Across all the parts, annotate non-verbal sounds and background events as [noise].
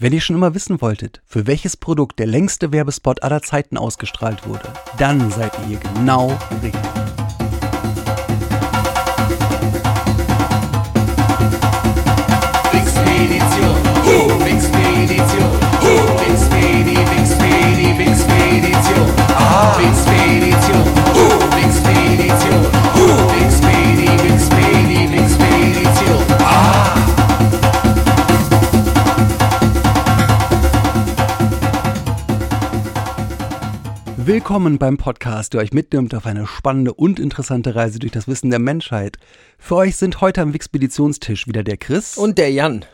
Wenn ihr schon immer wissen wolltet, für welches Produkt der längste Werbespot aller Zeiten ausgestrahlt wurde, dann seid ihr hier genau richtig. Ah, Willkommen beim Podcast, der euch mitnimmt auf eine spannende und interessante Reise durch das Wissen der Menschheit. Für euch sind heute am Wixpeditionstisch wieder der Chris. Und der Jan.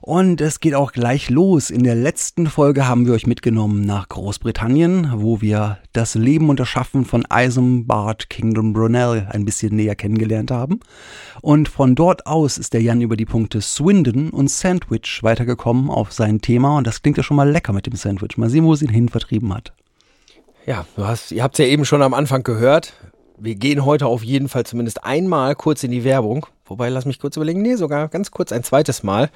Und es geht auch gleich los. In der letzten Folge haben wir euch mitgenommen nach Großbritannien, wo wir das Leben und das Schaffen von Isambard Kingdom Brunel ein bisschen näher kennengelernt haben. Und von dort aus ist der Jan über die Punkte Swindon und Sandwich weitergekommen auf sein Thema. Und das klingt ja schon mal lecker mit dem Sandwich. Mal sehen, wo es ihn hin vertrieben hat. Ja, du hast, ihr habt es ja eben schon am Anfang gehört. Wir gehen heute auf jeden Fall zumindest einmal kurz in die Werbung. Wobei, lass mich kurz überlegen. Nee, sogar ganz kurz ein zweites Mal.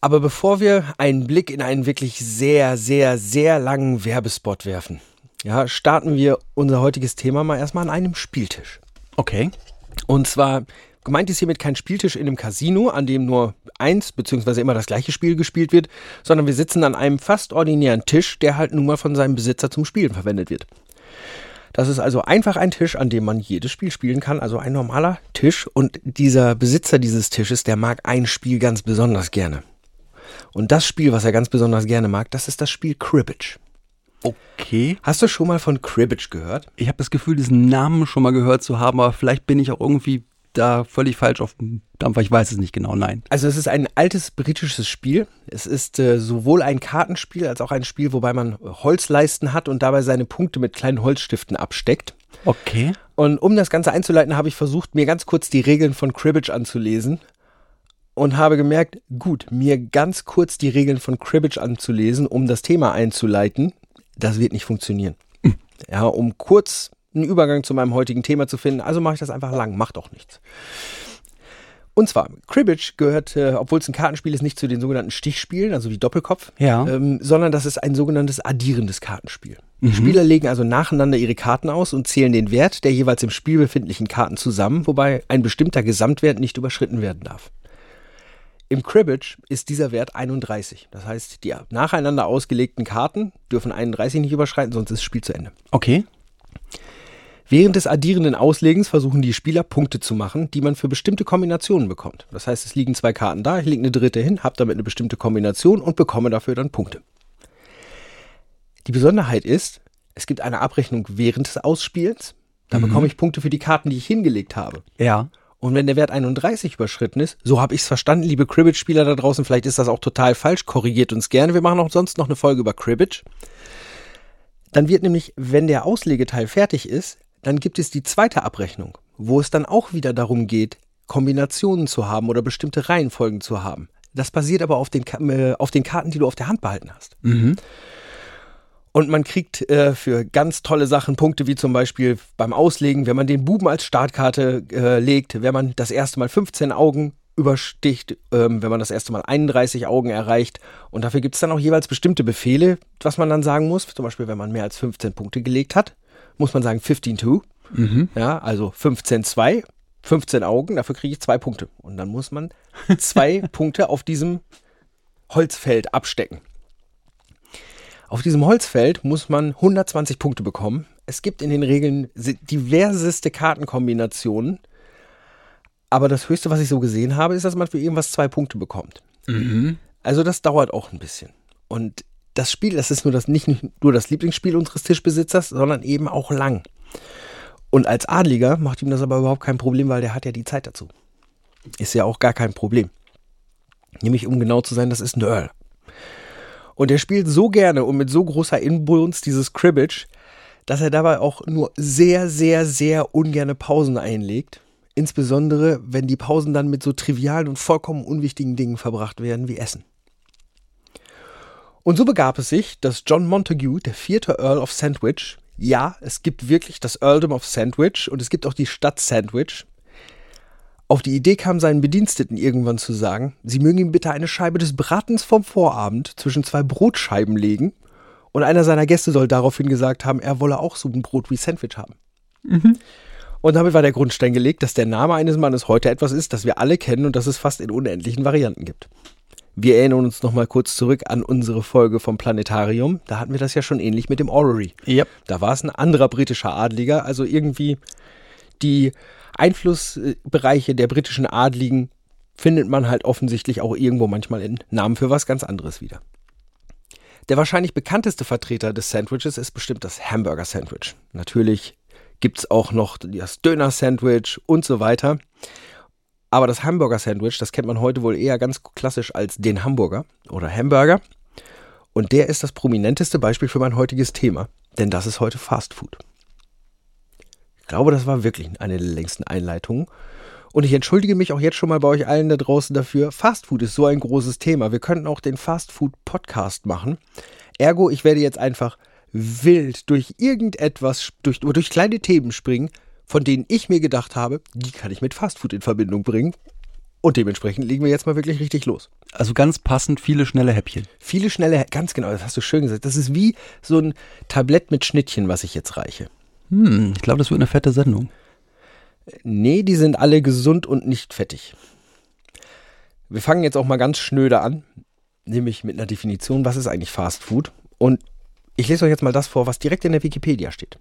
Aber bevor wir einen Blick in einen wirklich sehr, sehr, sehr langen Werbespot werfen, ja, starten wir unser heutiges Thema mal erstmal an einem Spieltisch. Okay. Und zwar gemeint ist hiermit kein Spieltisch in einem Casino, an dem nur eins beziehungsweise immer das gleiche Spiel gespielt wird, sondern wir sitzen an einem fast ordinären Tisch, der halt nun mal von seinem Besitzer zum Spielen verwendet wird. Das ist also einfach ein Tisch, an dem man jedes Spiel spielen kann, also ein normaler Tisch. Und dieser Besitzer dieses Tisches, der mag ein Spiel ganz besonders gerne. Und das Spiel, was er ganz besonders gerne mag, das ist das Spiel Cribbage. Okay. Hast du schon mal von Cribbage gehört? Ich habe das Gefühl, diesen Namen schon mal gehört zu haben, aber vielleicht bin ich auch irgendwie da völlig falsch auf dem Dampfer. Ich weiß es nicht genau, nein. Also es ist ein altes britisches Spiel. Es ist äh, sowohl ein Kartenspiel als auch ein Spiel, wobei man Holzleisten hat und dabei seine Punkte mit kleinen Holzstiften absteckt. Okay. Und um das Ganze einzuleiten, habe ich versucht, mir ganz kurz die Regeln von Cribbage anzulesen und habe gemerkt, gut, mir ganz kurz die Regeln von Cribbage anzulesen, um das Thema einzuleiten, das wird nicht funktionieren. Ja, um kurz einen Übergang zu meinem heutigen Thema zu finden, also mache ich das einfach lang, macht auch nichts. Und zwar, Cribbage gehört, äh, obwohl es ein Kartenspiel ist, nicht zu den sogenannten Stichspielen, also wie Doppelkopf, Ja. ähm, sondern das ist ein sogenanntes addierendes Kartenspiel. Die Spieler legen also nacheinander ihre Karten aus und zählen den Wert der jeweils im Spiel befindlichen Karten zusammen, wobei ein bestimmter Gesamtwert nicht überschritten werden darf. Im Cribbage ist dieser Wert 31. Das heißt, die nacheinander ausgelegten Karten dürfen 31 nicht überschreiten, sonst ist das Spiel zu Ende. Okay. Während des addierenden Auslegens versuchen die Spieler Punkte zu machen, die man für bestimmte Kombinationen bekommt. Das heißt, es liegen zwei Karten da, ich lege eine dritte hin, habe damit eine bestimmte Kombination und bekomme dafür dann Punkte. Die Besonderheit ist, es gibt eine Abrechnung während des Ausspielens. Da bekomme ich Punkte für die Karten, die ich hingelegt habe. Ja. Und wenn der Wert 31 überschritten ist, so habe ich es verstanden, liebe Cribbage-Spieler da draußen, vielleicht ist das auch total falsch, korrigiert uns gerne. Wir machen auch sonst noch eine Folge über Cribbage. Dann wird nämlich, wenn der Auslegeteil fertig ist, dann gibt es die zweite Abrechnung, wo es dann auch wieder darum geht, Kombinationen zu haben oder bestimmte Reihenfolgen zu haben. Das basiert aber auf den, äh, auf den Karten, die du auf der Hand behalten hast. Und man kriegt äh, für ganz tolle Sachen Punkte, wie zum Beispiel beim Auslegen, wenn man den Buben als Startkarte äh, legt, wenn man das erste Mal 15 Augen übersticht, ähm, wenn man das erste Mal 31 Augen erreicht. Und dafür gibt es dann auch jeweils bestimmte Befehle, was man dann sagen muss. Zum Beispiel, wenn man mehr als 15 Punkte gelegt hat, muss man sagen 15-2. Ja, also 15-2, 15 Augen, dafür kriege ich zwei Punkte. Und dann muss man [laughs] zwei Punkte auf diesem Holzfeld abstecken. Auf diesem Holzfeld muss man 120 Punkte bekommen. Es gibt in den Regeln diverseste Kartenkombinationen. Aber das Höchste, was ich so gesehen habe, ist, dass man für irgendwas zwei Punkte bekommt. Also das dauert auch ein bisschen. Und das Spiel, das ist nur das, nicht nur das Lieblingsspiel unseres Tischbesitzers, sondern eben auch lang. Und als Adliger macht ihm das aber überhaupt kein Problem, weil der hat ja die Zeit dazu. Ist ja auch gar kein Problem. Nämlich, um genau zu sein, das ist ein Earl. Und er spielt so gerne und mit so großer Inbrunst dieses Cribbage, dass er dabei auch nur sehr, sehr, sehr ungerne Pausen einlegt. Insbesondere, wenn die Pausen dann mit so trivialen und vollkommen unwichtigen Dingen verbracht werden wie Essen. Und so begab es sich, dass John Montague, der vierte Earl of Sandwich, ja, es gibt wirklich das Earldom of Sandwich und es gibt auch die Stadt Sandwich, auf die Idee kam, seinen Bediensteten irgendwann zu sagen, sie mögen ihm bitte eine Scheibe des Bratens vom Vorabend zwischen zwei Brotscheiben legen und einer seiner Gäste soll daraufhin gesagt haben, er wolle auch so ein Brot wie Sandwich haben. Und damit war der Grundstein gelegt, dass der Name eines Mannes heute etwas ist, das wir alle kennen und das es fast in unendlichen Varianten gibt. Wir erinnern uns nochmal kurz zurück an unsere Folge vom Planetarium. Da hatten wir das ja schon ähnlich mit dem Orrery. Yep. Da war es ein anderer britischer Adliger, also irgendwie die Einflussbereiche der britischen Adligen findet man halt offensichtlich auch irgendwo manchmal in Namen für was ganz anderes wieder. Der wahrscheinlich bekannteste Vertreter des Sandwiches ist bestimmt das Hamburger Sandwich. Natürlich gibt es auch noch das Döner Sandwich und so weiter. Aber das Hamburger Sandwich, das kennt man heute wohl eher ganz klassisch als den Hamburger oder Hamburger. Und der ist das prominenteste Beispiel für mein heutiges Thema, denn das ist heute Fast Food. Ich glaube, das war wirklich eine der längsten Einleitungen. Und ich entschuldige mich auch jetzt schon mal bei euch allen da draußen dafür. Fast Food ist so ein großes Thema. Wir könnten auch den Fast Food Podcast machen. Ergo, ich werde jetzt einfach wild durch irgendetwas, durch, durch kleine Themen springen, von denen ich mir gedacht habe, die kann ich mit Fast Food in Verbindung bringen. Und dementsprechend legen wir jetzt mal wirklich richtig los. Also ganz passend viele schnelle Häppchen. Viele schnelle, ganz genau, das hast du schön gesagt. Das ist wie so ein Tablett mit Schnittchen, was ich jetzt reiche. Hm, ich glaube, das wird eine fette Sendung. Nee, die sind alle gesund und nicht fettig. Wir fangen jetzt auch mal ganz schnöde an, nämlich mit einer Definition, was ist eigentlich Fast Food? Und ich lese euch jetzt mal das vor, was direkt in der Wikipedia steht.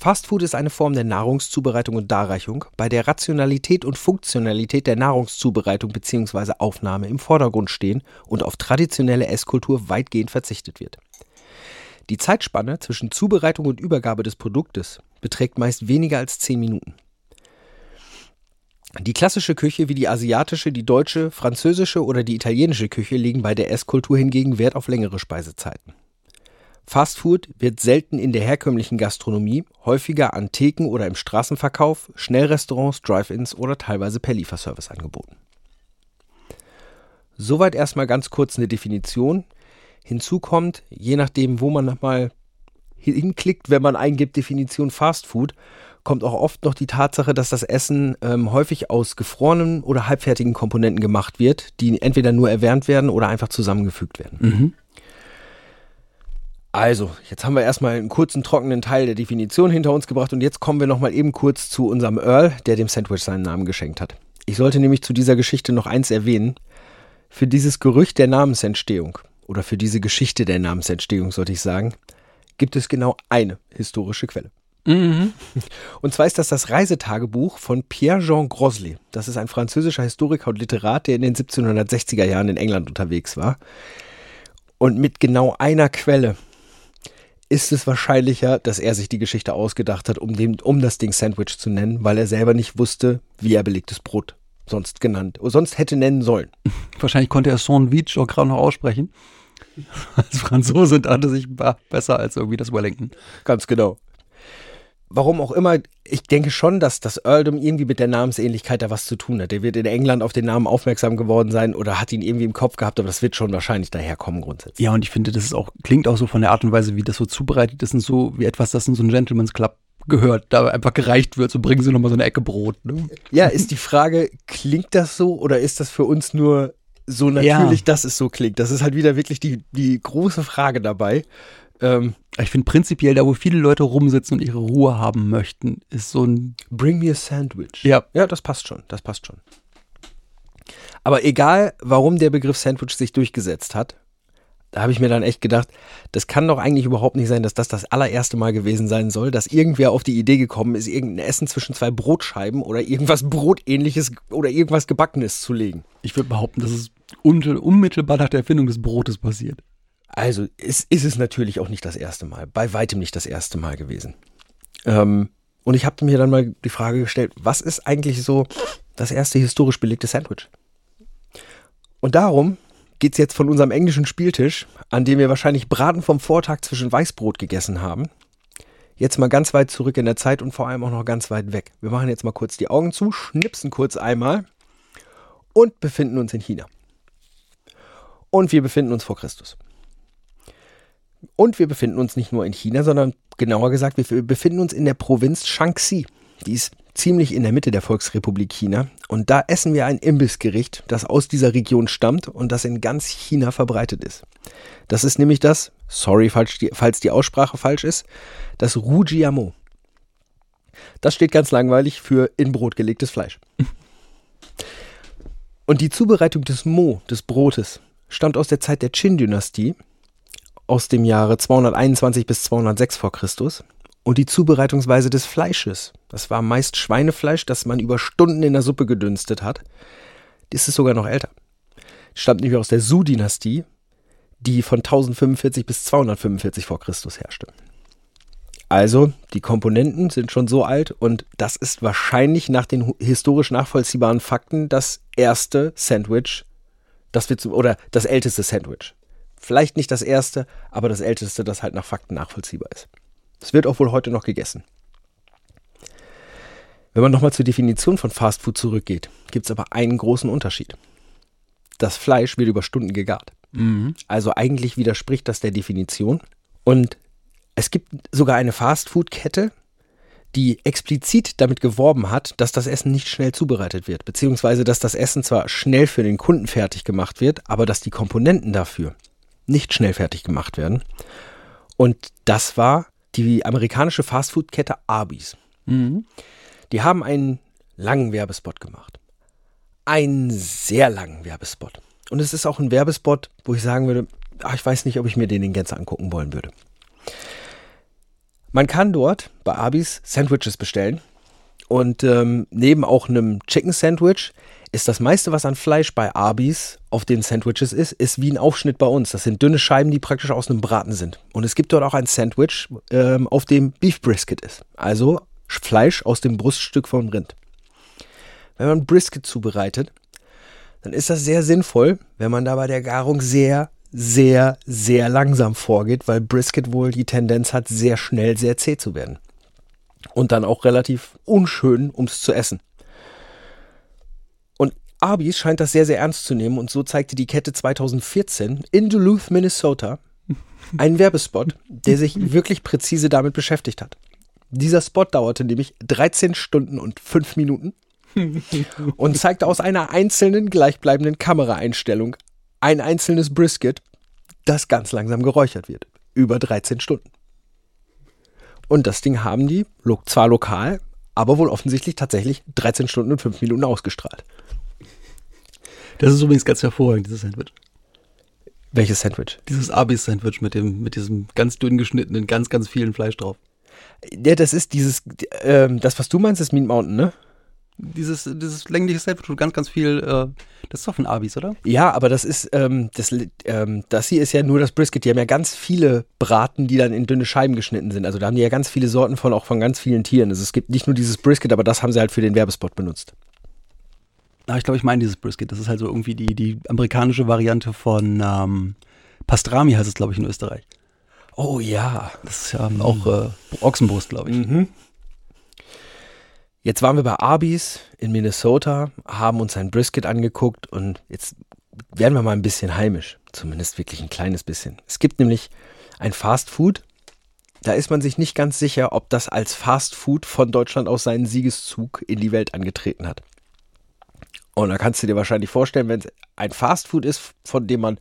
Fast Food ist eine Form der Nahrungszubereitung und Darreichung, bei der Rationalität und Funktionalität der Nahrungszubereitung bzw. Aufnahme im Vordergrund stehen und auf traditionelle Esskultur weitgehend verzichtet wird. Die Zeitspanne zwischen Zubereitung und Übergabe des Produktes beträgt meist weniger als 10 Minuten. Die klassische Küche wie die asiatische, die deutsche, französische oder die italienische Küche legen bei der Esskultur hingegen Wert auf längere Speisezeiten. Fastfood wird selten in der herkömmlichen Gastronomie, häufiger an Theken oder im Straßenverkauf, Schnellrestaurants, Drive-ins oder teilweise per Lieferservice angeboten. Soweit erstmal ganz kurz eine Definition. Hinzu kommt, je nachdem, wo man nochmal hinklickt, wenn man eingibt Definition Fastfood, kommt auch oft noch die Tatsache, dass das Essen ähm, häufig aus gefrorenen oder halbfertigen Komponenten gemacht wird, die entweder nur erwärmt werden oder einfach zusammengefügt werden. Mhm. Also, jetzt haben wir erstmal einen kurzen, trockenen Teil der Definition hinter uns gebracht und jetzt kommen wir nochmal eben kurz zu unserem Earl, der dem Sandwich seinen Namen geschenkt hat. Ich sollte nämlich zu dieser Geschichte noch eins erwähnen. Für dieses Gerücht der Namensentstehung oder für diese Geschichte der Namensentstehung, sollte ich sagen, gibt es genau eine historische Quelle. Mhm. Und zwar ist das das Reisetagebuch von Pierre-Jean Groslet. Das ist ein französischer Historiker und Literat, der in den 1760er Jahren in England unterwegs war. Und mit genau einer Quelle ist es wahrscheinlicher, dass er sich die Geschichte ausgedacht hat, um, dem, um das Ding Sandwich zu nennen, weil er selber nicht wusste, wie er belegtes Brot sonst genannt, oder sonst hätte nennen sollen. [laughs] Wahrscheinlich konnte er Sandwich auch gerade noch aussprechen. [laughs] Als Franzose dachte sich besser als irgendwie das Wellington. Ganz genau. Warum auch immer, ich denke schon, dass das Earldom irgendwie mit der Namensähnlichkeit da was zu tun hat. Der wird in England auf den Namen aufmerksam geworden sein oder hat ihn irgendwie im Kopf gehabt, aber das wird schon wahrscheinlich daherkommen grundsätzlich. Ja, und ich finde, das ist auch, klingt auch so von der Art und Weise, wie das so zubereitet ist und so, wie etwas, das in so einen Gentleman's Club gehört, da einfach gereicht wird, so bringen sie nochmal so eine Ecke Brot. Ne? Ja, ist die Frage, klingt das so oder ist das für uns nur so natürlich, Ja. dass es so klingt? Das ist halt wieder wirklich die, die große Frage dabei. Ähm, Ich finde prinzipiell, da wo viele Leute rumsitzen und ihre Ruhe haben möchten, ist so ein, bring me a sandwich. ja, Ja, das passt schon, das passt schon. Aber egal, warum der Begriff Sandwich sich durchgesetzt hat, da habe ich mir dann echt gedacht, das kann doch eigentlich überhaupt nicht sein, dass das das allererste Mal gewesen sein soll, dass irgendwer auf die Idee gekommen ist, irgendein Essen zwischen zwei Brotscheiben oder irgendwas Brotähnliches oder irgendwas Gebackenes zu legen. ich würde behaupten, dass es unmittel- unmittelbar nach der Erfindung des Brotes passiert. Also ist, ist es natürlich auch nicht das erste Mal, bei weitem nicht das erste Mal gewesen. Ähm, und ich habe mir dann mal die Frage gestellt, was ist eigentlich so das erste historisch belegte Sandwich? Und darum geht's jetzt von unserem englischen Spieltisch, an dem wir wahrscheinlich Braten vom Vortag zwischen Weißbrot gegessen haben, Jetzt mal ganz weit zurück in der Zeit und vor allem auch noch ganz weit weg. Wir machen jetzt mal kurz die Augen zu, schnipsen kurz einmal und befinden uns in China. Und wir befinden uns vor Christus. Und wir befinden uns nicht nur in China, sondern genauer gesagt, wir befinden uns in der Provinz Shaanxi. Die ist ziemlich in der Mitte der Volksrepublik China. Und da essen wir ein Imbissgericht, das aus dieser Region stammt und das in ganz China verbreitet ist. Das ist nämlich das, sorry, falls die, falls die Aussprache falsch ist, das Rujiamo. Das steht ganz langweilig für in Brot gelegtes Fleisch. [laughs] Und die Zubereitung des Mo, des Brotes, stammt aus der Zeit der Qin-Dynastie, aus dem Jahre 221 bis 206 vor Christus. Und die Zubereitungsweise des Fleisches, das war meist Schweinefleisch, das man über Stunden in der Suppe gedünstet hat. Das ist sogar noch älter. Stammt nämlich aus der Su-Dynastie, die von 1045 bis 245 vor Christus herrschte. Also, die Komponenten sind schon so alt und das ist wahrscheinlich nach den historisch nachvollziehbaren Fakten das erste Sandwich, das wir zu, oder das älteste Sandwich. Vielleicht nicht das erste, aber das älteste, das halt nach Fakten nachvollziehbar ist. Es wird auch wohl heute noch gegessen. Wenn man nochmal zur Definition von Fast Food zurückgeht, gibt es aber einen großen Unterschied. Das Fleisch wird über Stunden gegart. Mhm. Also eigentlich widerspricht das der Definition. Und es gibt sogar eine Fastfood-Kette, die explizit damit geworben hat, dass das Essen nicht schnell zubereitet wird, beziehungsweise dass das Essen zwar schnell für den Kunden fertig gemacht wird, aber dass die Komponenten dafür nicht schnell fertig gemacht werden. Und das war die amerikanische Fastfood-Kette Arby's. Mhm. Die haben einen langen Werbespot gemacht. Einen sehr langen Werbespot. Und es ist auch ein Werbespot, wo ich sagen würde, ach, ich weiß nicht, ob ich mir den in Gänze angucken wollen würde. Man kann dort bei Arby's Sandwiches bestellen. Und ähm, neben auch einem Chicken Sandwich ist das meiste, was an Fleisch bei Arby's auf den Sandwiches ist, ist wie ein Aufschnitt bei uns. Das sind dünne Scheiben, die praktisch aus einem Braten sind. Und es gibt dort auch ein Sandwich, ähm, auf dem Beef Brisket ist. Also Fleisch aus dem Bruststück vom Rind. Wenn man Brisket zubereitet, dann ist das sehr sinnvoll, wenn man da bei der Garung sehr, sehr, sehr langsam vorgeht, weil Brisket wohl die Tendenz hat, sehr schnell sehr zäh zu werden. Und dann auch relativ unschön, ums zu essen. Und Arby's scheint das sehr, sehr ernst zu nehmen und so zeigte die Kette 2014 in Duluth, Minnesota einen Werbespot, der sich wirklich präzise damit beschäftigt hat. Dieser Spot dauerte nämlich 13 Stunden und 5 Minuten [laughs] und zeigte aus einer einzelnen gleichbleibenden Kameraeinstellung ein einzelnes Brisket, das ganz langsam geräuchert wird. Über 13 Stunden. Und das Ding haben die lo zwar lokal, aber wohl offensichtlich tatsächlich 13 Stunden und 5 Minuten ausgestrahlt. Das ist übrigens ganz hervorragend, dieses Sandwich. Welches Sandwich? Dieses Arby's-Sandwich mit, dem, mit diesem ganz dünn geschnittenen, ganz, ganz vielen Fleisch drauf. Ja, das ist dieses, ähm, das, was du meinst, ist Meat Mountain, ne? Dieses, dieses längliche wo ganz, ganz viel, äh, das ist doch von Arby's, oder? Ja, aber das ist, ähm, das, ähm, das hier ist ja nur das Brisket. Die haben ja ganz viele Braten, die dann in dünne Scheiben geschnitten sind. Also da haben die ja ganz viele Sorten von, auch von ganz vielen Tieren. Also es gibt nicht nur dieses Brisket, aber das haben sie halt für den Werbespot benutzt. Ah, ich glaube, ich meine dieses Brisket. Das ist halt so irgendwie die, die amerikanische Variante von ähm, Pastrami, heißt es, glaube ich, in Österreich. Oh ja. Das ist ja auch äh, Ochsenbrust, glaube ich. Mhm. Jetzt waren wir bei Arby's in Minnesota, haben uns ein Brisket angeguckt und jetzt werden wir mal ein bisschen heimisch. Zumindest wirklich ein kleines bisschen. Es gibt nämlich ein Fast Food. Da ist man sich nicht ganz sicher, ob das als Fast Food von Deutschland aus seinen Siegeszug in die Welt angetreten hat. Und da kannst du dir wahrscheinlich vorstellen, wenn es ein Fast Food ist, von dem man,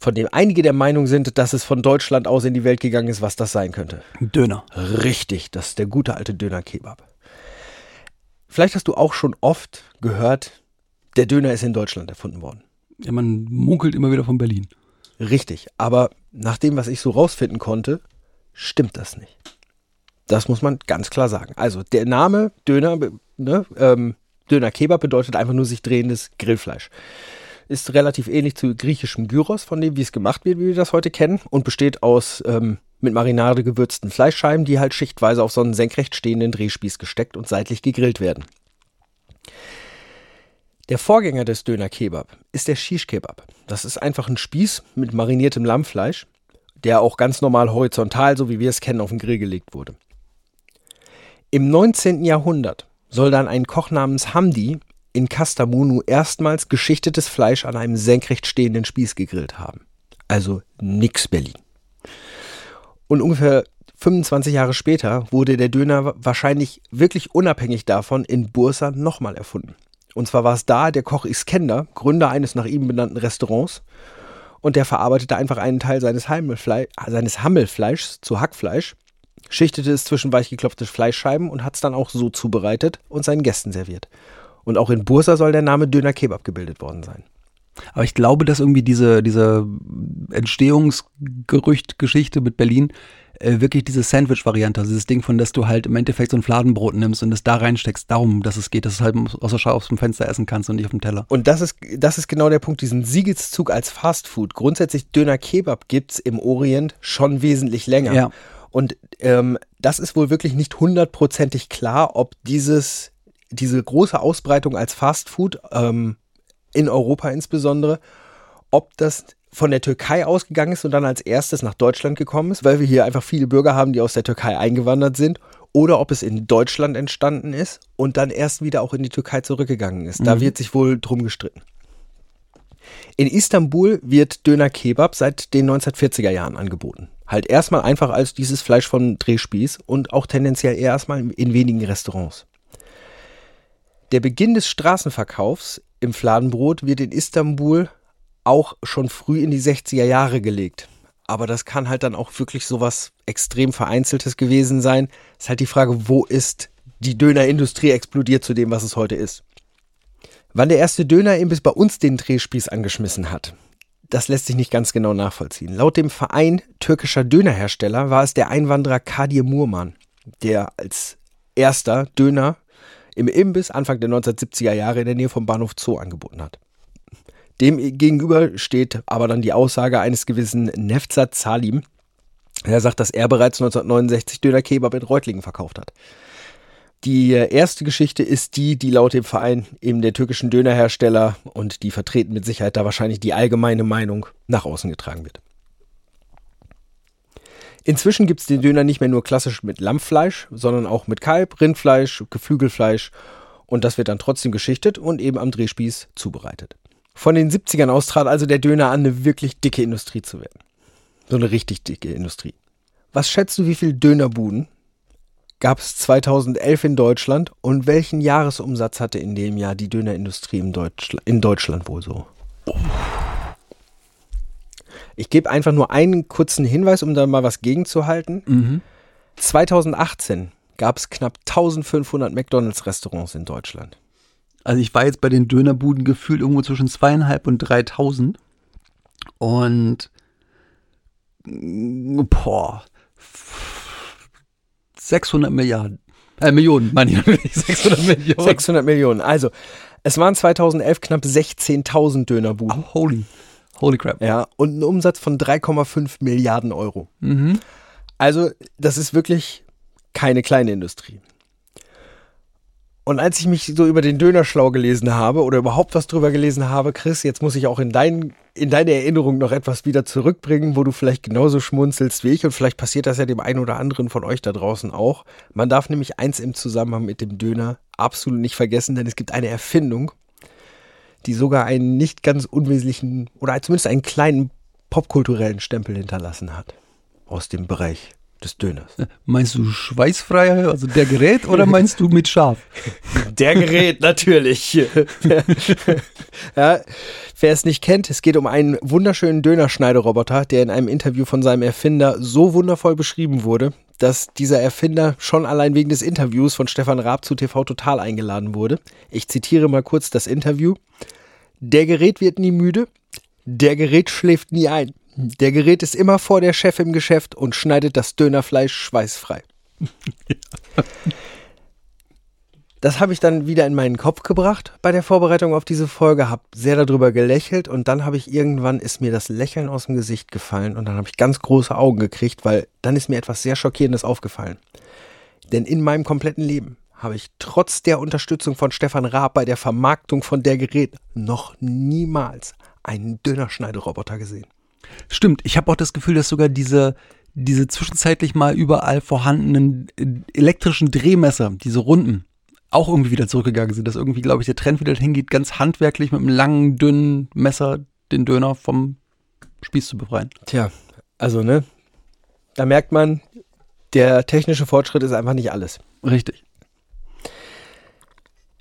von dem einige der Meinung sind, dass es von Deutschland aus in die Welt gegangen ist, was das sein könnte. Döner. Richtig, das ist der gute alte Döner-Kebab. Vielleicht hast du auch schon oft gehört, der Döner ist in Deutschland erfunden worden. Ja, man munkelt immer wieder von Berlin. Richtig, aber nach dem, was ich so rausfinden konnte, stimmt das nicht. Das muss man ganz klar sagen. Also der Name Döner, ne, ähm, Döner Kebab bedeutet einfach nur sich drehendes Grillfleisch. Ist relativ ähnlich zu griechischem Gyros, von dem, wie es gemacht wird, wie wir das heute kennen, und besteht aus ähm, mit Marinade gewürzten Fleischscheiben, die halt schichtweise auf so einen senkrecht stehenden Drehspieß gesteckt und seitlich gegrillt werden. Der Vorgänger des Döner Kebab ist der Shish Kebab. Das ist einfach ein Spieß mit mariniertem Lammfleisch, der auch ganz normal horizontal, so wie wir es kennen, auf den Grill gelegt wurde. Im 19. Jahrhundert soll dann ein Koch namens Hamdi in Kastamonu erstmals geschichtetes Fleisch an einem senkrecht stehenden Spieß gegrillt haben. Also nix Berlin. Und ungefähr 25 Jahre später wurde der Döner wahrscheinlich wirklich unabhängig davon in Bursa nochmal erfunden. Und zwar war es da der Koch Iskender, Gründer eines nach ihm benannten Restaurants. Und der verarbeitete einfach einen Teil seines, Hammelfle seines Hammelfleischs zu Hackfleisch, schichtete es zwischen weichgeklopfte Fleischscheiben und hat es dann auch so zubereitet und seinen Gästen serviert. Und auch in Bursa soll der Name Döner Kebab gebildet worden sein. Aber ich glaube, dass irgendwie diese, diese Entstehungsgerücht-Geschichte mit Berlin äh, wirklich diese Sandwich-Variante, also dieses Ding von, dass du halt im Endeffekt so ein Fladenbrot nimmst und es da reinsteckst, darum, dass es geht, dass du es halt aus der Schau aus dem Fenster essen kannst und nicht auf dem Teller. Und das ist, das ist genau der Punkt, diesen Siegeszug als Fastfood. Grundsätzlich Döner Kebab gibt's im Orient schon wesentlich länger. Ja. Und ähm, das ist wohl wirklich nicht hundertprozentig klar, ob dieses, diese große Ausbreitung als Fastfood ähm, in Europa insbesondere, ob das von der Türkei ausgegangen ist und dann als erstes nach Deutschland gekommen ist, weil wir hier einfach viele Bürger haben, die aus der Türkei eingewandert sind, oder ob es in Deutschland entstanden ist und dann erst wieder auch in die Türkei zurückgegangen ist. Da Mhm. wird sich wohl drum gestritten. In Istanbul wird Döner Kebab seit den 1940er Jahren angeboten. Halt erstmal einfach als dieses Fleisch von Drehspieß und auch tendenziell erstmal in wenigen Restaurants. Der Beginn des Straßenverkaufs im Fladenbrot wird in Istanbul auch schon früh in die 60er Jahre gelegt. Aber das kann halt dann auch wirklich sowas extrem Vereinzeltes gewesen sein. Ist halt die Frage, wo ist die Dönerindustrie explodiert zu dem, was es heute ist. Wann der erste Dönerimbiss bei uns den Drehspieß angeschmissen hat, das lässt sich nicht ganz genau nachvollziehen. Laut dem Verein türkischer Dönerhersteller war es der Einwanderer Kadir Murman, der als erster Döner im Imbiss Anfang der 1970er Jahre in der Nähe vom Bahnhof Zoo angeboten hat. Dem gegenüber steht aber dann die Aussage eines gewissen Nefzat Salim. Er sagt, dass er bereits 1969 Döner Kebab in Reutlingen verkauft hat. Die äh, erste Geschichte ist die, die laut dem Verein eben der türkischen Dönerhersteller und die vertreten mit Sicherheit da wahrscheinlich die allgemeine Meinung nach außen getragen wird. Inzwischen gibt es den Döner nicht mehr nur klassisch mit Lammfleisch, sondern auch mit Kalb, Rindfleisch, Geflügelfleisch und das wird dann trotzdem geschichtet und eben am Drehspieß zubereitet. Von den 70ern aus trat also der Döner an, eine wirklich dicke Industrie zu werden. So eine richtig dicke Industrie. Was schätzt du, wie viel Dönerbuden gab es 2011 in Deutschland und welchen Jahresumsatz hatte in dem Jahr die Dönerindustrie in, Deutschl in Deutschland wohl so? Ich gebe einfach nur einen kurzen Hinweis, um da mal was gegenzuhalten. Mhm. 2018 gab es knapp 1500 McDonalds-Restaurants in Deutschland. Also ich war jetzt bei den Dönerbuden gefühlt irgendwo zwischen zweieinhalb und 3000 und mm, boah, 600 Milliarden, äh, Millionen, meine ich natürlich, [laughs] 600 Millionen. 600 Millionen. Also, es waren 2011 knapp 16.000 Dönerbuden. Oh, holy, holy crap. Ja, und ein Umsatz von 3,5 Milliarden Euro. Mhm. Also, das ist wirklich keine kleine Industrie. Und als ich mich so über den Döner schlau gelesen habe oder überhaupt was drüber gelesen habe, Chris, jetzt muss ich auch in, dein, in deine Erinnerung noch etwas wieder zurückbringen, wo du vielleicht genauso schmunzelst wie ich und vielleicht passiert das ja dem einen oder anderen von euch da draußen auch. Man darf nämlich eins im Zusammenhang mit dem Döner absolut nicht vergessen, denn es gibt eine Erfindung, die sogar einen nicht ganz unwesentlichen oder zumindest einen kleinen popkulturellen Stempel hinterlassen hat aus dem Bereich des Döners. Meinst du schweißfrei, also der Gerät, oder meinst du mit Schaf? [laughs] Der Gerät natürlich. [laughs] ja, wer es nicht kennt, es geht um einen wunderschönen Dönerschneideroboter, der in einem Interview von seinem Erfinder so wundervoll beschrieben wurde, dass dieser Erfinder schon allein wegen des Interviews von Stefan Raab zu TV Total eingeladen wurde. Ich zitiere mal kurz das Interview. Der Gerät wird nie müde, der Gerät schläft nie ein. Der Gerät ist immer vor der Chef im Geschäft und schneidet das Dönerfleisch schweißfrei. [laughs] Das habe ich dann wieder in meinen Kopf gebracht bei der Vorbereitung auf diese Folge, habe sehr darüber gelächelt und dann habe ich irgendwann ist mir das Lächeln aus dem Gesicht gefallen und dann habe ich ganz große Augen gekriegt, weil dann ist mir etwas sehr schockierendes aufgefallen. Denn in meinem kompletten Leben habe ich trotz der Unterstützung von Stefan Raab bei der Vermarktung von der Gerät noch niemals einen Dönerschneideroboter gesehen. Stimmt, ich habe auch das Gefühl, dass sogar diese, diese zwischenzeitlich mal überall vorhandenen äh, elektrischen Drehmesser, diese Runden, auch irgendwie wieder zurückgegangen sind. Dass irgendwie, glaube ich, der Trend wieder hingeht, ganz handwerklich mit einem langen, dünnen Messer den Döner vom Spieß zu befreien. Tja, also ne, da merkt man, der technische Fortschritt ist einfach nicht alles. Richtig.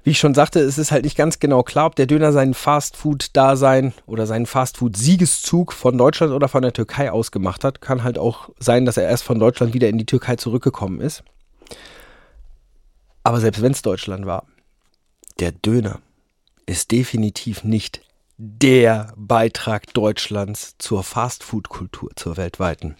Wie ich schon sagte, es ist halt nicht ganz genau klar, ob der Döner seinen Fastfood-Dasein oder seinen Fastfood-Siegeszug von Deutschland oder von der Türkei ausgemacht hat. Kann halt auch sein, dass er erst von Deutschland wieder in die Türkei zurückgekommen ist. Aber selbst wenn es Deutschland war, der Döner ist definitiv nicht der Beitrag Deutschlands zur Fastfood-Kultur, zur weltweiten.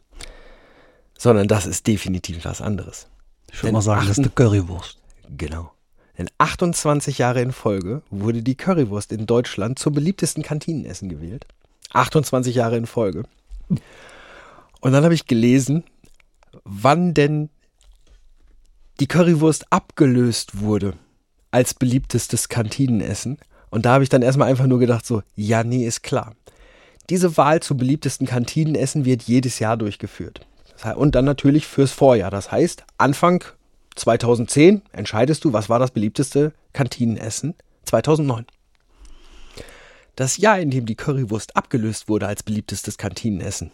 Sondern das ist definitiv was anderes. Ich würde mal sagen, das ist eine Currywurst. Genau. Denn 28 Jahre in Folge wurde die Currywurst in Deutschland zum beliebtesten Kantinenessen gewählt. 28 Jahre in Folge. Und dann habe ich gelesen, wann denn die Currywurst abgelöst wurde als beliebtestes Kantinenessen. Und da habe ich dann erstmal einfach nur gedacht, so, ja, nee, ist klar. Diese Wahl zum beliebtesten Kantinenessen wird jedes Jahr durchgeführt. Und dann natürlich fürs Vorjahr. Das heißt, Anfang 2010 entscheidest du, was war das beliebteste Kantinenessen 2009. Das Jahr, in dem die Currywurst abgelöst wurde als beliebtestes Kantinenessen,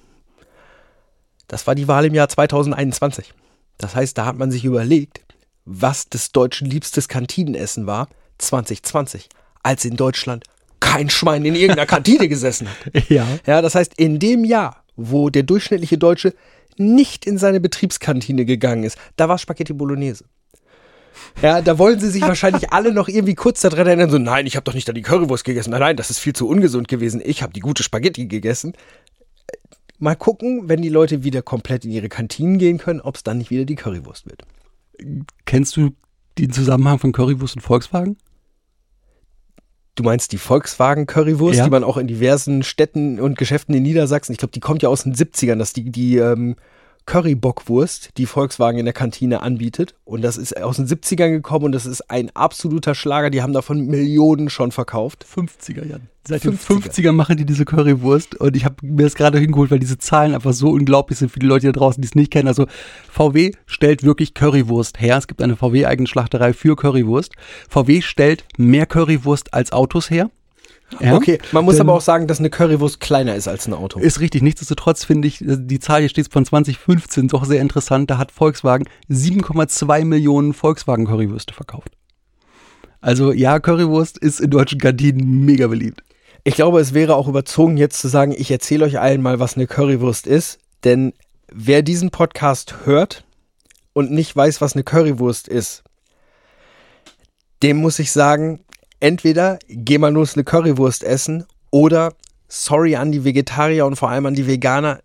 das war die Wahl im Jahr 2021. Das heißt, da hat man sich überlegt, was des Deutschen liebstes Kantinenessen war 2020, als in Deutschland kein Schwein in irgendeiner Kantine [laughs] gesessen hat. Ja. Ja, das heißt, in dem Jahr, wo der durchschnittliche Deutsche nicht in seine Betriebskantine gegangen ist, da war Spaghetti Bolognese. Ja, da wollen sie sich [laughs] wahrscheinlich alle noch irgendwie kurz daran erinnern, so, nein, ich habe doch nicht da die Currywurst gegessen. Nein, nein, das ist viel zu ungesund gewesen. Ich habe die gute Spaghetti gegessen. Mal gucken, wenn die Leute wieder komplett in ihre Kantinen gehen können, ob es dann nicht wieder die Currywurst wird. Kennst du den Zusammenhang von Currywurst und Volkswagen? Du meinst die Volkswagen Currywurst, Ja. die man auch in diversen Städten und Geschäften in Niedersachsen, ich glaube, die kommt ja aus den 70ern, dass die, die ähm, Currybockwurst, die Volkswagen in der Kantine anbietet. Und das ist aus den 70ern gekommen und das ist ein absoluter Schlager. Die haben davon Millionen schon verkauft. 50er Jahren. Seit den 50er. 50er machen die diese Currywurst und ich habe mir das gerade hingeholt, weil diese Zahlen einfach so unglaublich sind für die Leute da draußen, die es nicht kennen. Also VW stellt wirklich Currywurst her. Es gibt eine VW-eigene Schlachterei für Currywurst. VW stellt mehr Currywurst als Autos her. Ja? Okay, man muss Denn- aber auch sagen, dass eine Currywurst kleiner ist als ein Auto. Ist richtig. Nichtsdestotrotz finde ich, die Zahl hier steht von 2015 doch sehr interessant. Da hat Volkswagen 7,2 Millionen Volkswagen-Currywürste verkauft. Also ja, Currywurst ist in deutschen Kantinen mega beliebt. Ich glaube, es wäre auch überzogen, jetzt zu sagen, ich erzähle euch allen mal, was eine Currywurst ist. Denn wer diesen Podcast hört und nicht weiß, was eine Currywurst ist, dem muss ich sagen, entweder geh mal nur eine Currywurst essen oder sorry an die Vegetarier und vor allem an die Veganer.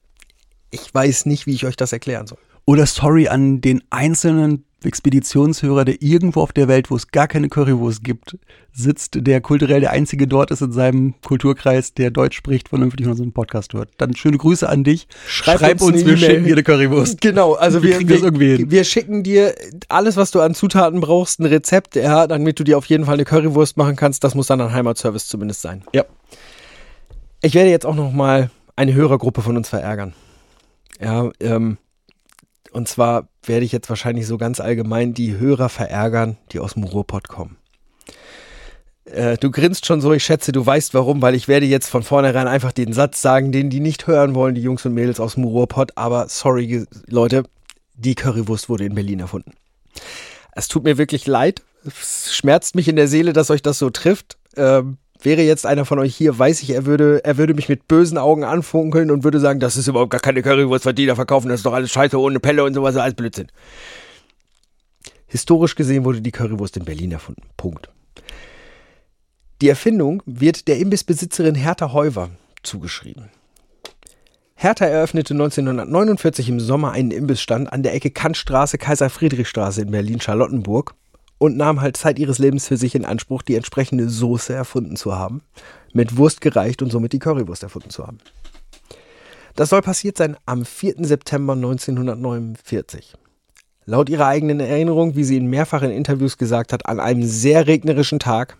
Ich weiß nicht, wie ich euch das erklären soll. Oder sorry an den einzelnen Expeditionshörer, der irgendwo auf der Welt, wo es gar keine Currywurst gibt, sitzt, der kulturell der einzige dort ist in seinem Kulturkreis, der Deutsch spricht, vernünftig unseren Podcast hört. Dann schöne Grüße an dich. Schreib uns eine wir E-Mail. schicken dir eine Currywurst. Genau, also Wir wir, wir, das irgendwie hin. wir schicken dir alles, was du an Zutaten brauchst, ein Rezept, ja, damit du dir auf jeden Fall eine Currywurst machen kannst. Das muss dann ein Heimatservice zumindest sein. Ja. Ich werde jetzt auch noch mal eine Hörergruppe von uns verärgern. Ja, ähm, und zwar werde ich jetzt wahrscheinlich so ganz allgemein die Hörer verärgern, die aus dem Ruhrpott kommen. Äh, du grinst schon so, ich schätze, du weißt warum, weil ich werde jetzt von vornherein einfach den Satz sagen, den die nicht hören wollen, die Jungs und Mädels aus dem Ruhrpott. Aber sorry, Leute, die Currywurst wurde in Berlin erfunden. Es tut mir wirklich leid. Es schmerzt mich in der Seele, dass euch das so trifft. Ähm, wäre jetzt einer von euch hier, weiß ich, er würde, er würde mich mit bösen Augen anfunkeln und würde sagen, das ist überhaupt gar keine Currywurst, was die da verkaufen, das ist doch alles Scheiße ohne Pelle und sowas, alles Blödsinn. Historisch gesehen wurde die Currywurst in Berlin erfunden. Punkt. Die Erfindung wird der Imbissbesitzerin Hertha Heuwer zugeschrieben. Hertha eröffnete 1949 im Sommer einen Imbissstand an der Ecke Kantstraße, Kaiser-Friedrich-Straße in Berlin-Charlottenburg und nahm halt Zeit ihres Lebens für sich in Anspruch, die entsprechende Soße erfunden zu haben, mit Wurst gereicht und somit die Currywurst erfunden zu haben. Das soll passiert sein am 4. September 1949. Laut ihrer eigenen Erinnerung, wie sie in mehrfachen Interviews gesagt hat, an einem sehr regnerischen Tag,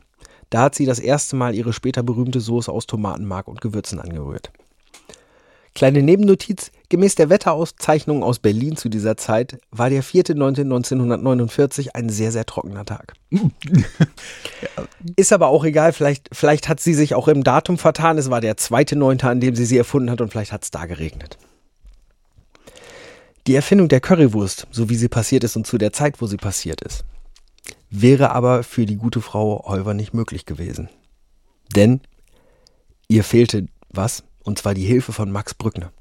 da hat sie das erste Mal ihre später berühmte Soße aus Tomatenmark und Gewürzen angerührt. Kleine Nebennotiz, gemäß der Wetterauszeichnung aus Berlin zu dieser Zeit war der 4.9.1949 ein sehr, sehr trockener Tag. [laughs] Ist aber auch egal, vielleicht, vielleicht hat sie sich auch im Datum vertan. Es war der 2.9., an dem sie sie erfunden hat und vielleicht hat es da geregnet. Die Erfindung der Currywurst, so wie sie passiert ist und zu der Zeit, wo sie passiert ist, wäre aber für die gute Frau Heuver nicht möglich gewesen. Denn ihr fehlte was? Und zwar die Hilfe von Max Brückner.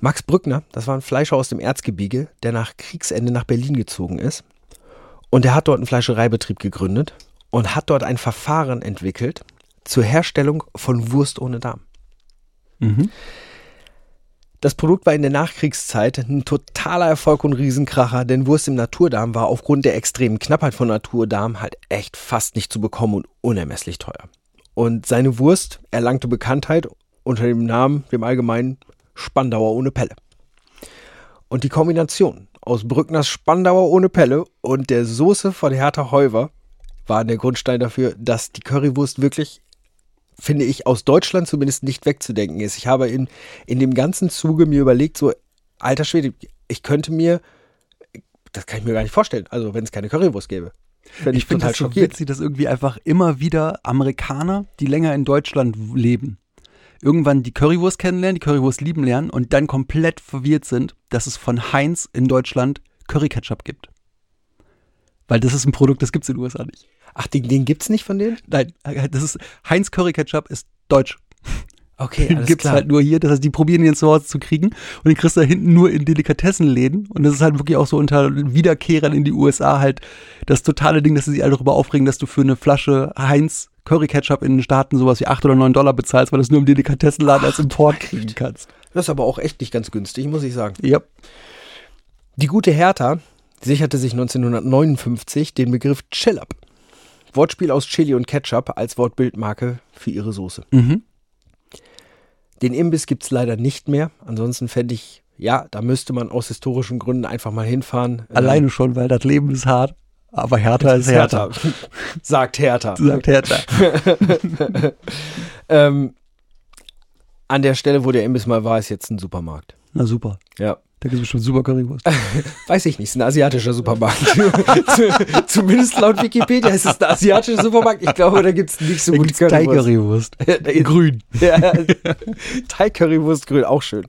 Max Brückner, das war ein Fleischer aus dem Erzgebirge, der nach Kriegsende nach Berlin gezogen ist. Und er hat dort einen Fleischereibetrieb gegründet und hat dort ein Verfahren entwickelt zur Herstellung von Wurst ohne Darm. Mhm. Das Produkt war in der Nachkriegszeit ein totaler Erfolg und Riesenkracher, denn Wurst im Naturdarm war aufgrund der extremen Knappheit von Naturdarm halt echt fast nicht zu bekommen und unermesslich teuer. Und seine Wurst erlangte Bekanntheit unter dem Namen, dem allgemeinen Spandauer ohne Pelle. Und die Kombination aus Brückners Spandauer ohne Pelle und der Soße von Hertha Heuver waren der Grundstein dafür, dass die Currywurst wirklich, finde ich, aus Deutschland zumindest nicht wegzudenken ist. Ich habe in, in dem ganzen Zuge mir überlegt, so, alter Schwede, ich könnte mir, das kann ich mir gar nicht vorstellen, also wenn es keine Currywurst gäbe. Fände Ich finde das so witzig, dass irgendwie einfach immer wieder Amerikaner, die länger in Deutschland leben, irgendwann die Currywurst kennenlernen, die Currywurst lieben lernen und dann komplett verwirrt sind, dass es von Heinz in Deutschland Curry Ketchup gibt. Weil das ist ein Produkt, das gibt es in den USA nicht. Ach, den, den gibt's nicht von denen? Nein, das ist Heinz Curry Ketchup ist deutsch. Okay, Den gibt's halt nur hier. Das heißt, die probieren den zu Hause zu kriegen und den kriegst du da hinten nur in Delikatessenläden. Und das ist halt wirklich auch so unter Wiederkehrern in die USA halt das totale Ding, dass sie sich alle darüber aufregen, dass du für eine Flasche Heinz Curry Ketchup in den Staaten sowas wie 8 oder 9 Dollar bezahlst, weil du es nur im Delikatessenladen als Import kriegen kannst. Das ist aber auch echt nicht ganz günstig, muss ich sagen. Ja. Die gute Hertha sicherte sich 1959 den Begriff Chill-Up. Wortspiel aus Chili und Ketchup als Wortbildmarke für ihre Soße. Mhm. Den Imbiss gibt's leider nicht mehr. Ansonsten fände ich, ja, da müsste man aus historischen Gründen einfach mal hinfahren. Alleine schon, weil das Leben ist hart. Aber härter Ähm, ist härter. Sagt Hertha. [laughs] Sagt härter. [laughs] Ähm, an der Stelle, wo der Imbiss mal war, ist jetzt ein Supermarkt. Na super. Ja. Da gibt es bestimmt super Currywurst. [laughs] Weiß ich nicht, ist ein asiatischer Supermarkt. [laughs] Zumindest laut Wikipedia ist es ein asiatischer Supermarkt. Ich glaube, da gibt es nicht so Da gut gibt's Thai-Currywurst. [laughs] Grün. Ja, Thai Currywurst grün, auch schön.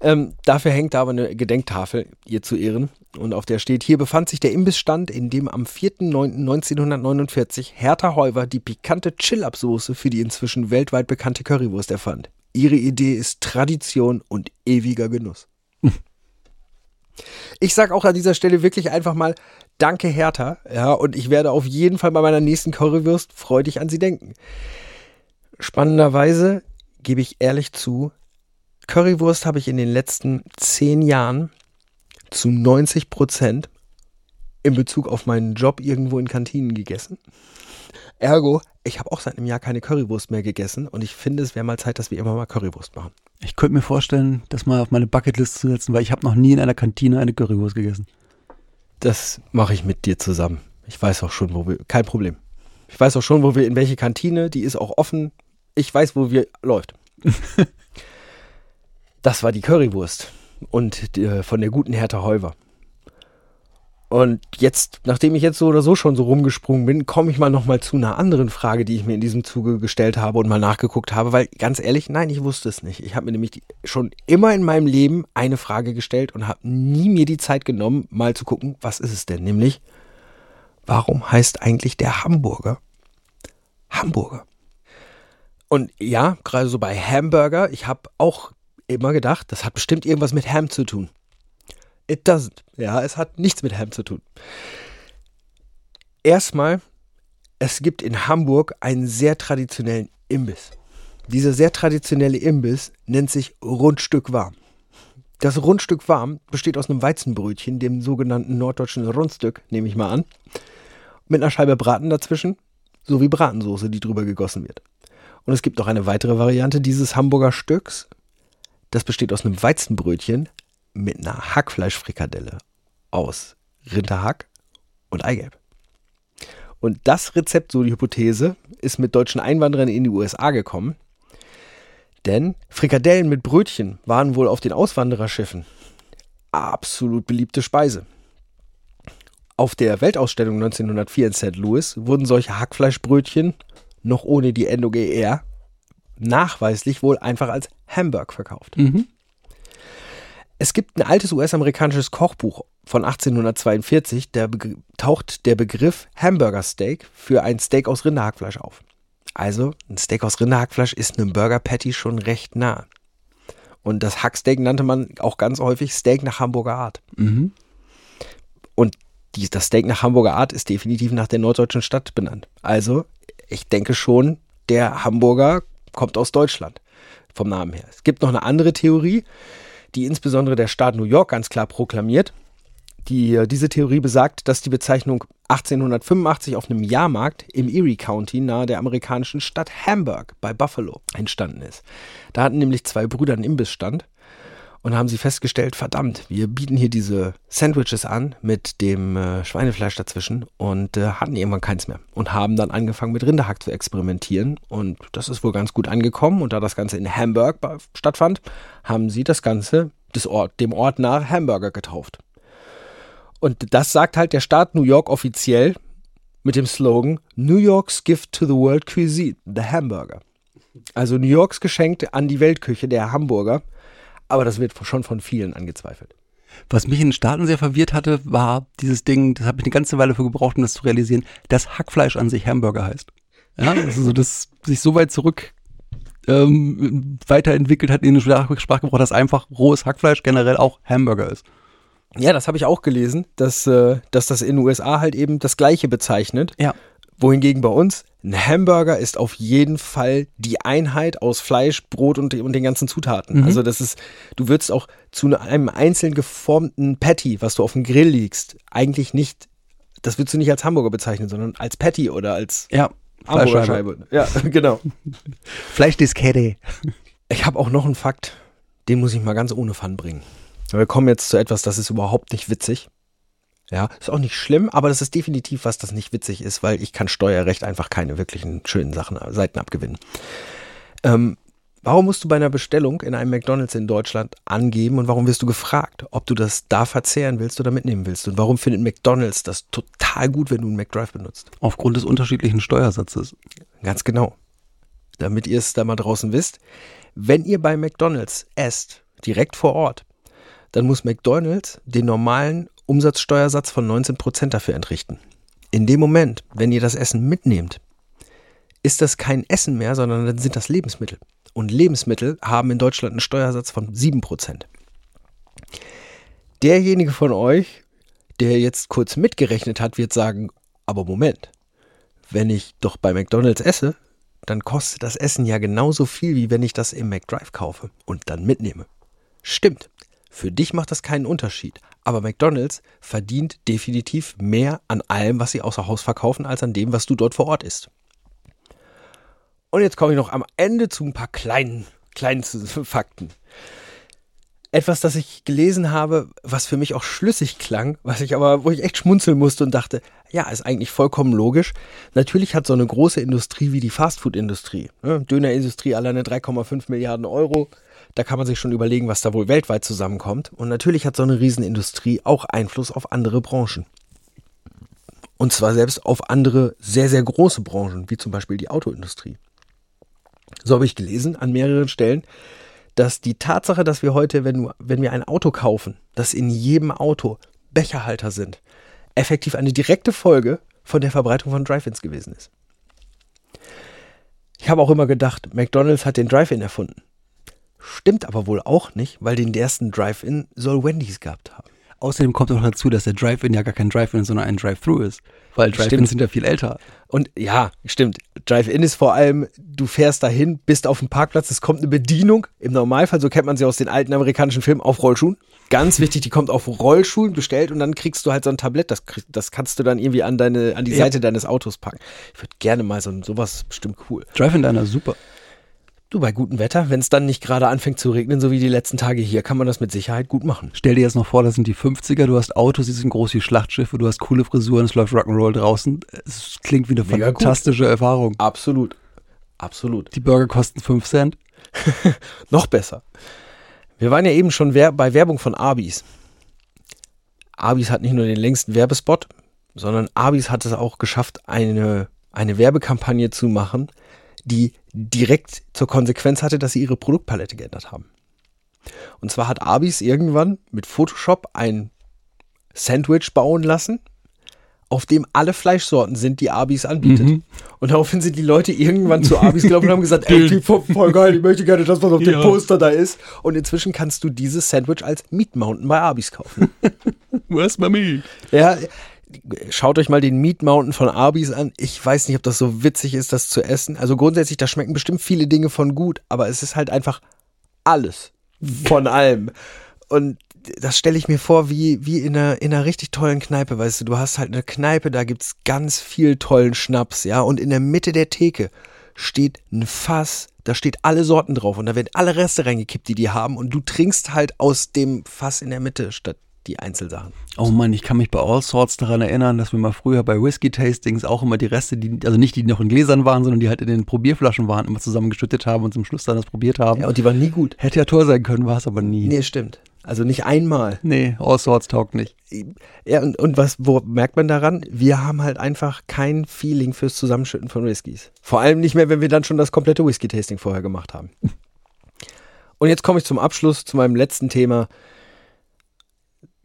Ähm, dafür hängt da aber eine Gedenktafel, ihr zu Ehren. Und auf der steht, hier befand sich der Imbissstand, in dem am 4.9.1949 Hertha Heuver die pikante Chill-Up-Soße für die inzwischen weltweit bekannte Currywurst erfand. Ihre Idee ist Tradition und ewiger Genuss. Ich sag auch an dieser Stelle wirklich einfach mal Danke Hertha, ja, und ich werde auf jeden Fall bei meiner nächsten Currywurst freudig an sie denken. Spannenderweise gebe ich ehrlich zu, Currywurst habe ich in den letzten zehn Jahren zu 90 Prozent in Bezug auf meinen Job irgendwo in Kantinen gegessen. Ergo, ich habe auch seit einem Jahr keine Currywurst mehr gegessen und ich finde, es wäre mal Zeit, dass wir immer mal Currywurst machen. Ich könnte mir vorstellen, das mal auf meine Bucketlist zu setzen, weil ich habe noch nie in einer Kantine eine Currywurst gegessen. Das mache ich mit dir zusammen. Ich weiß auch schon, wo wir. Kein Problem. Ich weiß auch schon, wo wir, in welche Kantine, die ist auch offen. Ich weiß, wo wir läuft. [laughs] das war die Currywurst. Und äh, von der guten Hertha Heuver. Und jetzt, nachdem ich jetzt so oder so schon so rumgesprungen bin, komme ich mal nochmal zu einer anderen Frage, die ich mir in diesem Zuge gestellt habe und mal nachgeguckt habe, weil ganz ehrlich, nein, ich wusste es nicht. Ich habe mir nämlich die, schon immer in meinem Leben eine Frage gestellt und habe nie mir die Zeit genommen, mal zu gucken, was ist es denn? Nämlich, warum heißt eigentlich der Hamburger Hamburger? Und ja, gerade so bei Hamburger, ich habe auch immer gedacht, das hat bestimmt irgendwas mit Ham zu tun. It doesn't. Ja, es hat nichts mit Ham zu tun. Erstmal, es gibt in Hamburg einen sehr traditionellen Imbiss. Dieser sehr traditionelle Imbiss nennt sich Rundstück warm. Das Rundstück warm besteht aus einem Weizenbrötchen, dem sogenannten norddeutschen Rundstück, nehme ich mal an, mit einer Scheibe Braten dazwischen, sowie Bratensoße, die drüber gegossen wird. Und es gibt noch eine weitere Variante dieses Hamburger Stücks. Das besteht aus einem Weizenbrötchen mit einer Hackfleischfrikadelle aus Rinderhack und Eigelb. Und das Rezept, so die Hypothese, ist mit deutschen Einwanderern in die USA gekommen. Denn Frikadellen mit Brötchen waren wohl auf den Auswandererschiffen absolut beliebte Speise. Auf der Weltausstellung 1904 in St. Louis wurden solche Hackfleischbrötchen noch ohne die ER nachweislich wohl einfach als Hamburg verkauft. Mhm. Es gibt ein altes US-amerikanisches Kochbuch von 1842, da taucht der Begriff Hamburger Steak für ein Steak aus Rinderhackfleisch auf. Also, ein Steak aus Rinderhackfleisch ist einem Burger Patty schon recht nah. Und das Hacksteak nannte man auch ganz häufig Steak nach Hamburger Art. Mhm. Und die, das Steak nach Hamburger Art ist definitiv nach der norddeutschen Stadt benannt. Also, ich denke schon, der Hamburger kommt aus Deutschland vom Namen her. Es gibt noch eine andere Theorie, die insbesondere der Staat New York ganz klar proklamiert. Die, äh, diese Theorie besagt, dass die Bezeichnung 1885 auf einem Jahrmarkt im Erie County nahe der amerikanischen Stadt Hamburg bei Buffalo entstanden ist. Da hatten nämlich zwei Brüder einen Imbissstand und haben sie festgestellt, verdammt, wir bieten hier diese Sandwiches an mit dem äh, Schweinefleisch dazwischen und äh, hatten irgendwann keins mehr und haben dann angefangen mit Rinderhack zu experimentieren und das ist wohl ganz gut angekommen und da das Ganze in Hamburg stattfand, haben sie das Ganze Ort, dem Ort nach Hamburger getauft. Und das sagt halt der Staat New York offiziell mit dem Slogan New York's Gift to the World Cuisine, the Hamburger. Also New Yorks Geschenk an die Weltküche, der Hamburger. Aber das wird schon von vielen angezweifelt. Was mich in den Staaten sehr verwirrt hatte, war dieses Ding, das habe ich eine ganze Weile für gebraucht, um das zu realisieren, dass Hackfleisch an sich Hamburger heißt. Ja, also das sich so weit zurück ähm, weiterentwickelt hat in den Sprach- Sprachgebrauch, dass einfach rohes Hackfleisch generell auch Hamburger ist. Ja, das habe ich auch gelesen, dass, äh, dass das in den USA halt eben das Gleiche bezeichnet. Ja. Wohingegen bei uns ein Hamburger ist auf jeden Fall die Einheit aus Fleisch, Brot und, und den ganzen Zutaten. Mhm. Also das ist, du würdest auch zu einem einzeln geformten Patty, was du auf dem Grill legst, eigentlich nicht, das würdest du nicht als Hamburger bezeichnen, sondern als Patty oder als Ja, Hamburgerscheibe. Ja, [laughs] genau. Fleischdiskette. Ich habe auch noch einen Fakt, den muss ich mal ganz ohne Fun bringen. Wir kommen jetzt zu etwas, das ist überhaupt nicht witzig. Ja, ist auch nicht schlimm, aber das ist definitiv was, das nicht witzig ist, weil ich kann Steuerrecht einfach keine wirklichen schönen Sachen, Seiten abgewinnen. Ähm, warum musst du bei einer Bestellung in einem McDonalds in Deutschland angeben und warum wirst du gefragt, ob du das da verzehren willst oder mitnehmen willst? Und warum findet McDonalds das total gut, wenn du einen McDrive benutzt? Aufgrund des unterschiedlichen Steuersatzes. Ganz genau. Damit ihr es da mal draußen wisst. Wenn ihr bei McDonalds esst, direkt vor Ort, dann muss McDonalds den normalen Umsatzsteuersatz von 19% dafür entrichten. In dem Moment, wenn ihr das Essen mitnehmt, ist das kein Essen mehr, sondern dann sind das Lebensmittel. Und Lebensmittel haben in Deutschland einen Steuersatz von 7%. Derjenige von euch, der jetzt kurz mitgerechnet hat, wird sagen, aber Moment, wenn ich doch bei McDonald's esse, dann kostet das Essen ja genauso viel, wie wenn ich das im McDrive kaufe und dann mitnehme. Stimmt. Für dich macht das keinen Unterschied. Aber McDonald's verdient definitiv mehr an allem, was sie außer Haus verkaufen, als an dem, was du dort vor Ort isst. Und jetzt komme ich noch am Ende zu ein paar kleinen, kleinen [laughs] Fakten. Etwas, das ich gelesen habe, was für mich auch schlüssig klang, was ich aber, wo ich echt schmunzeln musste und dachte, ja, ist eigentlich vollkommen logisch. Natürlich hat so eine große Industrie wie die Fastfood-Industrie, ne, Dönerindustrie alleine 3,5 Milliarden Euro, da kann man sich schon überlegen, was da wohl weltweit zusammenkommt. Und natürlich hat so eine Riesenindustrie auch Einfluss auf andere Branchen. Und zwar selbst auf andere sehr, sehr große Branchen, wie zum Beispiel die Autoindustrie. So habe ich gelesen an mehreren Stellen, dass die Tatsache, dass wir heute, wenn, wenn wir ein Auto kaufen, dass in jedem Auto Becherhalter sind, effektiv eine direkte Folge von der Verbreitung von Drive-Ins gewesen ist. Ich habe auch immer gedacht, McDonald's hat den Drive-In erfunden. Stimmt aber wohl auch nicht, weil den ersten Drive-In soll Wendy's gehabt haben. Außerdem kommt auch dazu, dass der Drive-In ja gar kein Drive-In, sondern ein Drive-Thru ist. Weil Drive-Ins sind ja viel älter. Und ja, stimmt. Drive-In ist vor allem, du fährst dahin, bist auf dem Parkplatz, es kommt eine Bedienung. Im Normalfall, so kennt man sie aus den alten amerikanischen Filmen, auf Rollschuhen. Ganz wichtig, die kommt auf Rollschuhen bestellt und dann kriegst du halt so ein Tablett. Das, krieg- das kannst du dann irgendwie an, deine, an die Ja. Seite deines Autos packen. Ich würde gerne mal so sowas, bestimmt cool. Drive-In-Diner ist super. Du, bei gutem Wetter, wenn es dann nicht gerade anfängt zu regnen, so wie die letzten Tage hier, kann man das mit Sicherheit gut machen. Stell dir jetzt noch vor, das sind die 50er, du hast Autos, die sind groß wie Schlachtschiffe, du hast coole Frisuren, es läuft Rock'n'Roll draußen. Es klingt wie eine Mega gut. fantastische Erfahrung. Absolut. Absolut. Die Burger kosten 5 Cent. [laughs] Noch besser. Wir waren ja eben schon bei Werbung von Abis. Abis hat nicht nur den längsten Werbespot, sondern Abis hat es auch geschafft, eine, eine Werbekampagne zu machen, die direkt zur Konsequenz hatte, dass sie ihre Produktpalette geändert haben. Und zwar hat Abis irgendwann mit Photoshop ein Sandwich bauen lassen, auf dem alle Fleischsorten sind, die Abis anbietet. Mhm. Und daraufhin sind die Leute irgendwann zu Abis gelaufen und haben gesagt, [laughs] ey, die voll, voll geil, ich möchte gerne das, was auf dem Ja. Poster da ist. Und inzwischen kannst du dieses Sandwich als Meat Mountain bei Abis kaufen. [laughs] Where's my meat? ja, schaut euch mal den Meat Mountain von Abis an. Ich weiß nicht, ob das so witzig ist, das zu essen. Also grundsätzlich, da schmecken bestimmt viele Dinge von gut, aber es ist halt einfach alles von allem. Und das stelle ich mir vor, wie, wie in, einer, in einer richtig tollen Kneipe, weißt du, du hast halt eine Kneipe, da gibt's ganz viel tollen Schnaps, ja, und in der Mitte der Theke steht ein Fass, da steht alle Sorten drauf und da werden alle Reste reingekippt, die die haben und du trinkst halt aus dem Fass in der Mitte statt die Einzelsachen. Oh Mann, ich kann mich bei All Sorts daran erinnern, dass wir mal früher bei Whisky-Tastings auch immer die Reste, die, also nicht die, die noch in Gläsern waren, sondern die halt in den Probierflaschen waren, immer zusammengeschüttet haben und zum Schluss dann das probiert haben. Ja, und die waren nie gut. Hätte ja toll sein können, war es aber nie. Nee, stimmt. Also nicht einmal. Nee, All Sorts taugt nicht. Ja, und, und was, wo merkt man daran? Wir haben halt einfach kein Feeling fürs Zusammenschütten von Whiskys. Vor allem nicht mehr, wenn wir dann schon das komplette Whisky-Tasting vorher gemacht haben. [laughs] Und jetzt komme ich zum Abschluss zu meinem letzten Thema.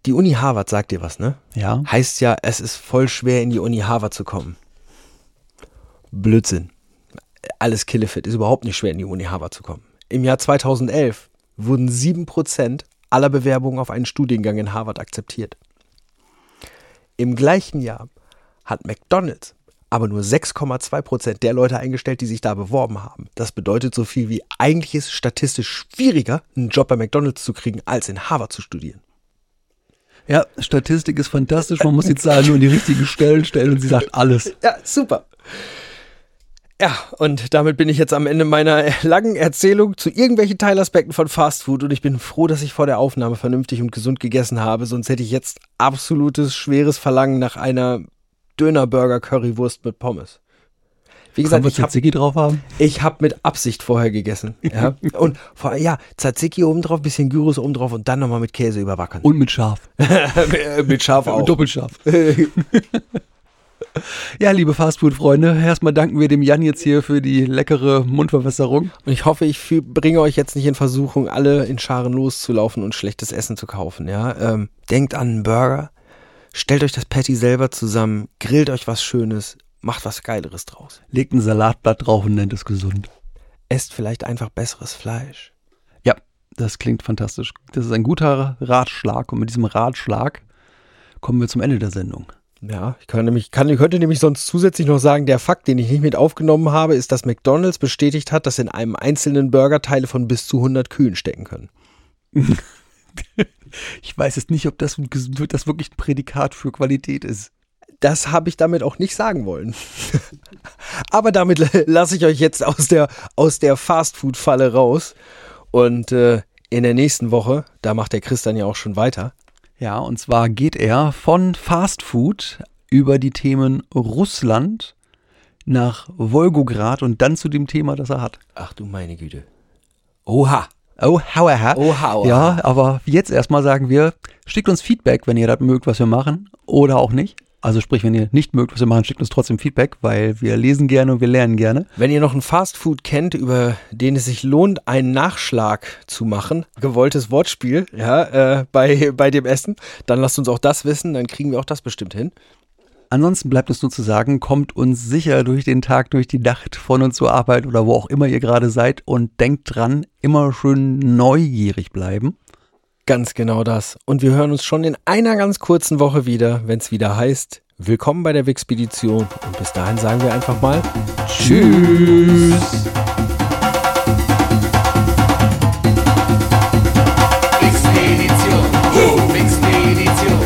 Die Uni Harvard sagt dir was, ne? Ja. Heißt ja, es ist voll schwer, in die Uni Harvard zu kommen. Blödsinn. Alles Killefit ist überhaupt nicht schwer, in die Uni Harvard zu kommen. Im Jahr 2011 wurden 7% aller Bewerbungen auf einen Studiengang in Harvard akzeptiert. Im gleichen Jahr hat McDonald's aber nur 6,2% der Leute eingestellt, die sich da beworben haben. Das bedeutet so viel wie eigentlich ist es statistisch schwieriger, einen Job bei McDonald's zu kriegen, als in Harvard zu studieren. Ja, Statistik ist fantastisch. Man muss die Zahlen nur in die richtigen Stellen stellen und sie sagt alles. Ja, super. Ja, und damit bin ich jetzt am Ende meiner langen Erzählung zu irgendwelchen Teilaspekten von Fast Food und ich bin froh, dass ich vor der Aufnahme vernünftig und gesund gegessen habe, sonst hätte ich jetzt absolutes schweres Verlangen nach einer Döner-Burger-Currywurst mit Pommes. Wie gesagt, wir ich habe Tzatziki drauf haben? ich hab mit Absicht vorher gegessen. Ja? [laughs] Und vor, ja, Tzatziki oben drauf, bisschen Gyros oben drauf und dann nochmal mit Käse überbacken. Und mit Schaf. [laughs] mit Schaf auch. Doppelscharf. [laughs] ja, liebe Fastfood-Freunde, erstmal danken wir dem Jan jetzt hier für die leckere Mundverwässerung. Und ich hoffe, ich bringe euch jetzt nicht in Versuchung, alle in Scharen loszulaufen und schlechtes Essen zu kaufen. Ja? Ähm, denkt an einen Burger, stellt euch das Patty selber zusammen, grillt euch was Schönes, macht was Geileres draus. Legt ein Salatblatt drauf und nennt es gesund. Esst vielleicht einfach besseres Fleisch. Ja, das klingt fantastisch. Das ist ein guter Ratschlag und mit diesem Ratschlag kommen wir zum Ende der Sendung. Ja, ich kann nämlich, kann, könnte nämlich sonst zusätzlich noch sagen, der Fakt, den ich nicht mit aufgenommen habe, ist, dass McDonalds bestätigt hat, dass in einem einzelnen Burger Teile von bis zu 100 Kühen stecken können. [laughs] Ich weiß jetzt nicht, ob das, das wirklich ein Prädikat für Qualität ist. Das habe ich damit auch nicht sagen wollen. [laughs] Aber damit lasse ich euch jetzt aus der, aus der Fastfood-Falle raus. Und äh, in der nächsten Woche, da macht der Christian ja auch schon weiter. Ja, und zwar geht er von Fast Food über die Themen Russland nach Wolgograd und dann zu dem Thema, das er hat. Ach du meine Güte. Oha. Oh, hauer, Oha, oha. Ja, aber jetzt erstmal sagen wir, schickt uns Feedback, wenn ihr das mögt, was wir machen, oder auch nicht. Also sprich, wenn ihr nicht mögt, was wir machen, schickt uns trotzdem Feedback, weil wir lesen gerne und wir lernen gerne. Wenn ihr noch ein Fastfood kennt, über den es sich lohnt, einen Nachschlag zu machen, gewolltes Wortspiel, ja, äh, bei, bei dem Essen, dann lasst uns auch das wissen, dann kriegen wir auch das bestimmt hin. Ansonsten bleibt uns nur zu sagen, kommt uns sicher durch den Tag, durch die Nacht von und zur Arbeit oder wo auch immer ihr gerade seid und denkt dran, immer schön neugierig bleiben. Ganz genau das. Und wir hören uns schon in einer ganz kurzen Woche wieder, wenn es wieder heißt, willkommen bei der Wegspedition. Und bis dahin sagen wir einfach mal Tschüss. Expedition, uh. Expedition,